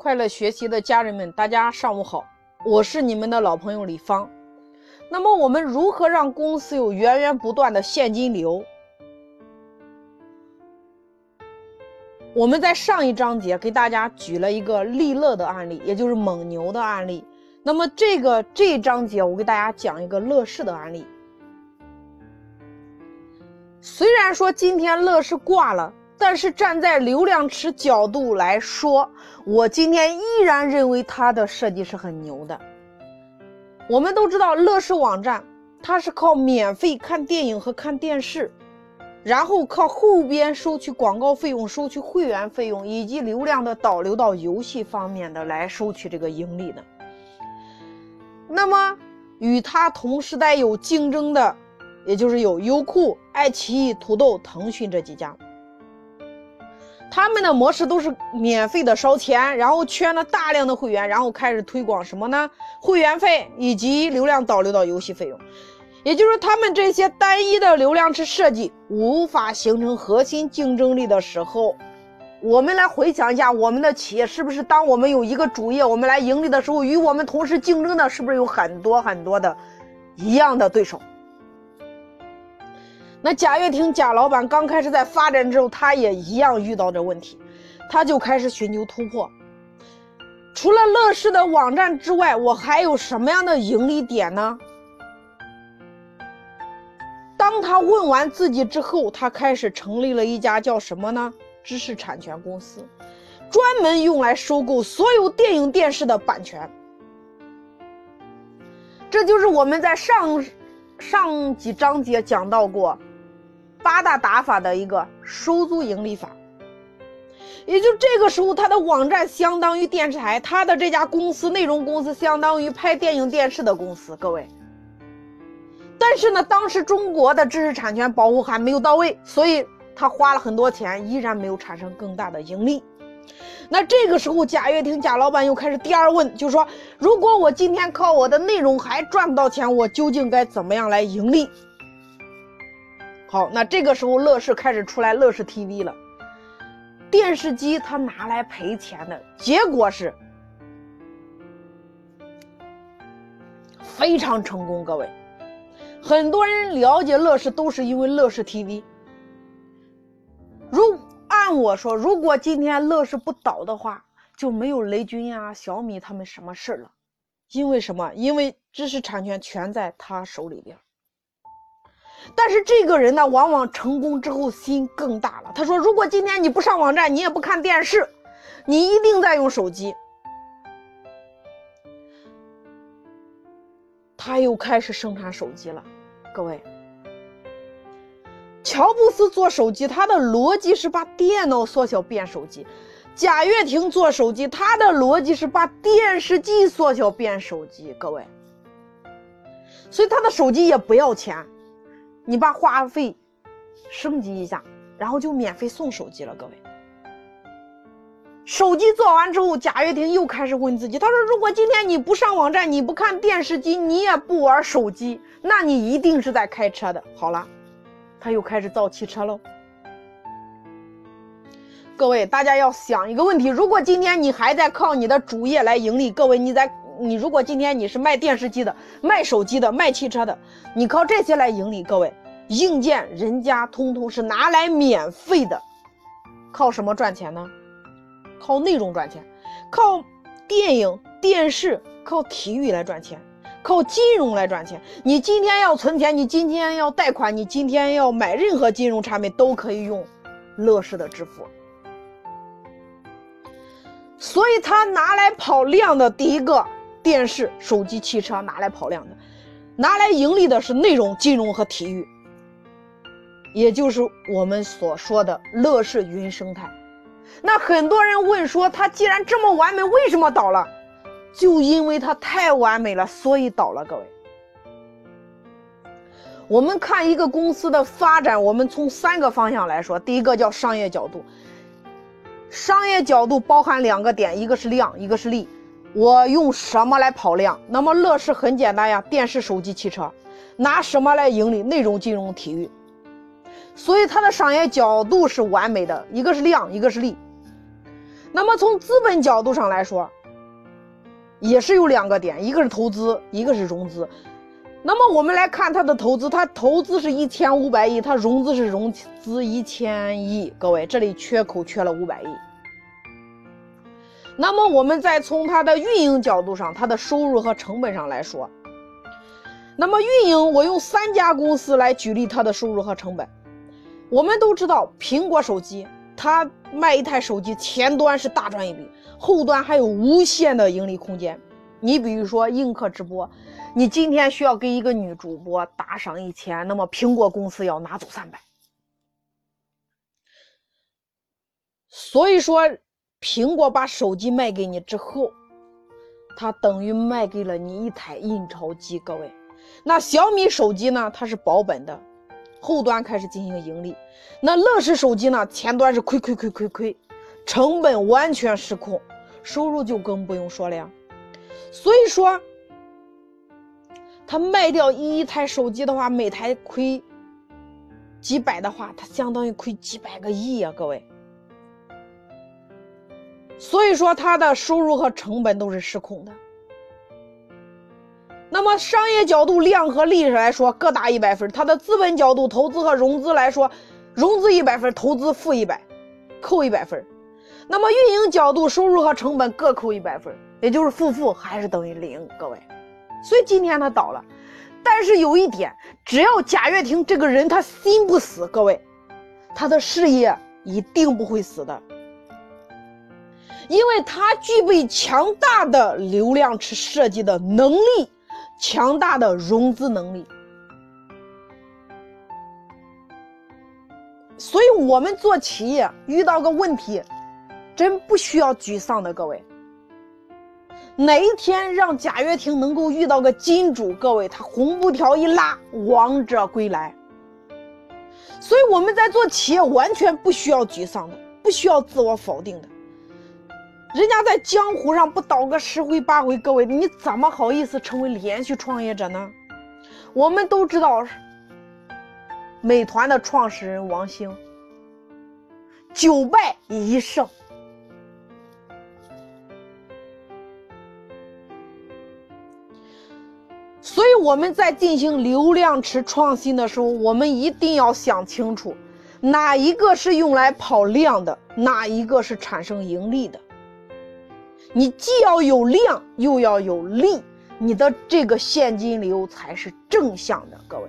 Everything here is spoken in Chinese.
快乐学习的家人们，大家上午好，我是你们的老朋友李芳。那么，我们如何让公司有源源不断的现金流？我们在上一章节给大家举了一个利乐的案例，也就是蒙牛的案例。那么，这个这一章节我给大家讲一个乐视的案例。虽然说今天乐视挂了。但是站在流量池角度来说，我今天依然认为它的设计是很牛的。我们都知道乐视网站，它是靠免费看电影和看电视，然后靠后边收取广告费用、收取会员费用以及流量的导流到游戏方面的来收取这个盈利的。那么与它同时代有竞争的，也就是有优酷、爱奇艺、土豆、腾讯这几家。他们的模式都是免费的烧钱，然后圈了大量的会员，然后开始推广什么呢？会员费以及流量导流到游戏费用。也就是说，他们这些单一的流量池设计无法形成核心竞争力的时候，我们来回想一下，我们的企业是不是当我们有一个主业，我们来盈利的时候，与我们同时竞争的是不是有很多很多的一样的对手？那贾跃亭贾老板刚开始在发展之后，他也一样遇到这问题，他就开始寻求突破。除了乐视的网站之外，我还有什么样的盈利点呢？当他问完自己之后，他开始成立了一家叫什么呢？知识产权公司，专门用来收购所有电影电视的版权。这就是我们在上上几章节讲到过。八大打法的一个收租盈利法，也就这个时候，他的网站相当于电视台，他的这家公司内容公司相当于拍电影电视的公司。各位，但是呢，当时中国的知识产权保护还没有到位，所以他花了很多钱，依然没有产生更大的盈利。那这个时候，贾跃亭贾老板又开始第二问，就说，如果我今天靠我的内容还赚不到钱，我究竟该怎么样来盈利？好，那这个时候乐视开始出来乐视 TV 了。电视机它拿来赔钱的结果是非常成功。各位，很多人了解乐视都是因为乐视 TV。如按我说，如果今天乐视不倒的话，就没有雷军呀、小米他们什么事了。因为什么？因为知识产权全在他手里边。但是这个人呢，往往成功之后心更大了。他说：“如果今天你不上网站，你也不看电视，你一定在用手机。”他又开始生产手机了。各位，乔布斯做手机，他的逻辑是把电脑缩小变手机；贾跃亭做手机，他的逻辑是把电视机缩小变手机。各位，所以他的手机也不要钱。你把话费升级一下，然后就免费送手机了。各位，手机做完之后，贾跃亭又开始问自己：“他说，如果今天你不上网站，你不看电视机，你也不玩手机，那你一定是在开车的。”好了，他又开始造汽车喽。各位，大家要想一个问题：如果今天你还在靠你的主业来盈利，各位，你在。你如果今天你是卖电视机的、卖手机的、卖汽车的，你靠这些来盈利，各位，硬件人家通通是拿来免费的，靠什么赚钱呢？靠内容赚钱，靠电影、电视、靠体育来赚钱，靠金融来赚钱。你今天要存钱，你今天要贷款，你今天要买任何金融产品都可以用乐视的支付。所以他拿来跑量的第一个。电视、手机、汽车拿来跑量的，拿来盈利的是内容、金融和体育，也就是我们所说的乐视云生态。那很多人问说，它既然这么完美，为什么倒了？就因为它太完美了，所以倒了。各位，我们看一个公司的发展，我们从三个方向来说。第一个叫商业角度，商业角度包含两个点，一个是量，一个是利。我用什么来跑量？那么乐视很简单呀，电视、手机、汽车，拿什么来盈利？内容、金融、体育。所以它的商业角度是完美的，一个是量，一个是利。那么从资本角度上来说，也是有两个点，一个是投资，一个是融资。那么我们来看它的投资，它投资是一千五百亿，它融资是融资一千亿。各位，这里缺口缺了五百亿。那么我们再从它的运营角度上，它的收入和成本上来说，那么运营我用三家公司来举例它的收入和成本。我们都知道，苹果手机它卖一台手机，前端是大赚一笔，后端还有无限的盈利空间。你比如说映客直播，你今天需要给一个女主播打赏一千，那么苹果公司要拿走三百。所以说，苹果把手机卖给你之后，它等于卖给了你一台印钞机。各位，那小米手机呢？它是保本的，后端开始进行盈利。那乐视手机呢？前端是亏亏亏亏亏，成本完全失控，收入就更不用说了呀。所以说，他卖掉一台手机的话，每台亏几百的话，他相当于亏几百个亿呀，各位。所以说，他的收入和成本都是失控的。那么，商业角度量和利来说各打一百分，它的资本角度投资和融资来说，融资一百分，投资负一百，扣一百分。那么运营角度，收入和成本各扣一百分。也就是负负还是等于零，各位，所以今天他倒了，但是有一点，只要贾跃亭这个人他心不死，各位，他的事业一定不会死的，因为他具备强大的流量池设计的能力，强大的融资能力，所以我们做企业遇到个问题，真不需要沮丧的，各位。哪一天让贾跃亭能够遇到个金主，各位，他红布条一拉，王者归来。所以我们在做企业，完全不需要沮丧的，不需要自我否定的。人家在江湖上不倒个十回八回，各位，你怎么好意思成为连续创业者呢？我们都知道，美团的创始人王兴，九败一胜。所以我们在进行流量池创新的时候，我们一定要想清楚，哪一个是用来跑量的，哪一个是产生盈利的。你既要有量，又要有力，你的这个现金流才是正向的，各位。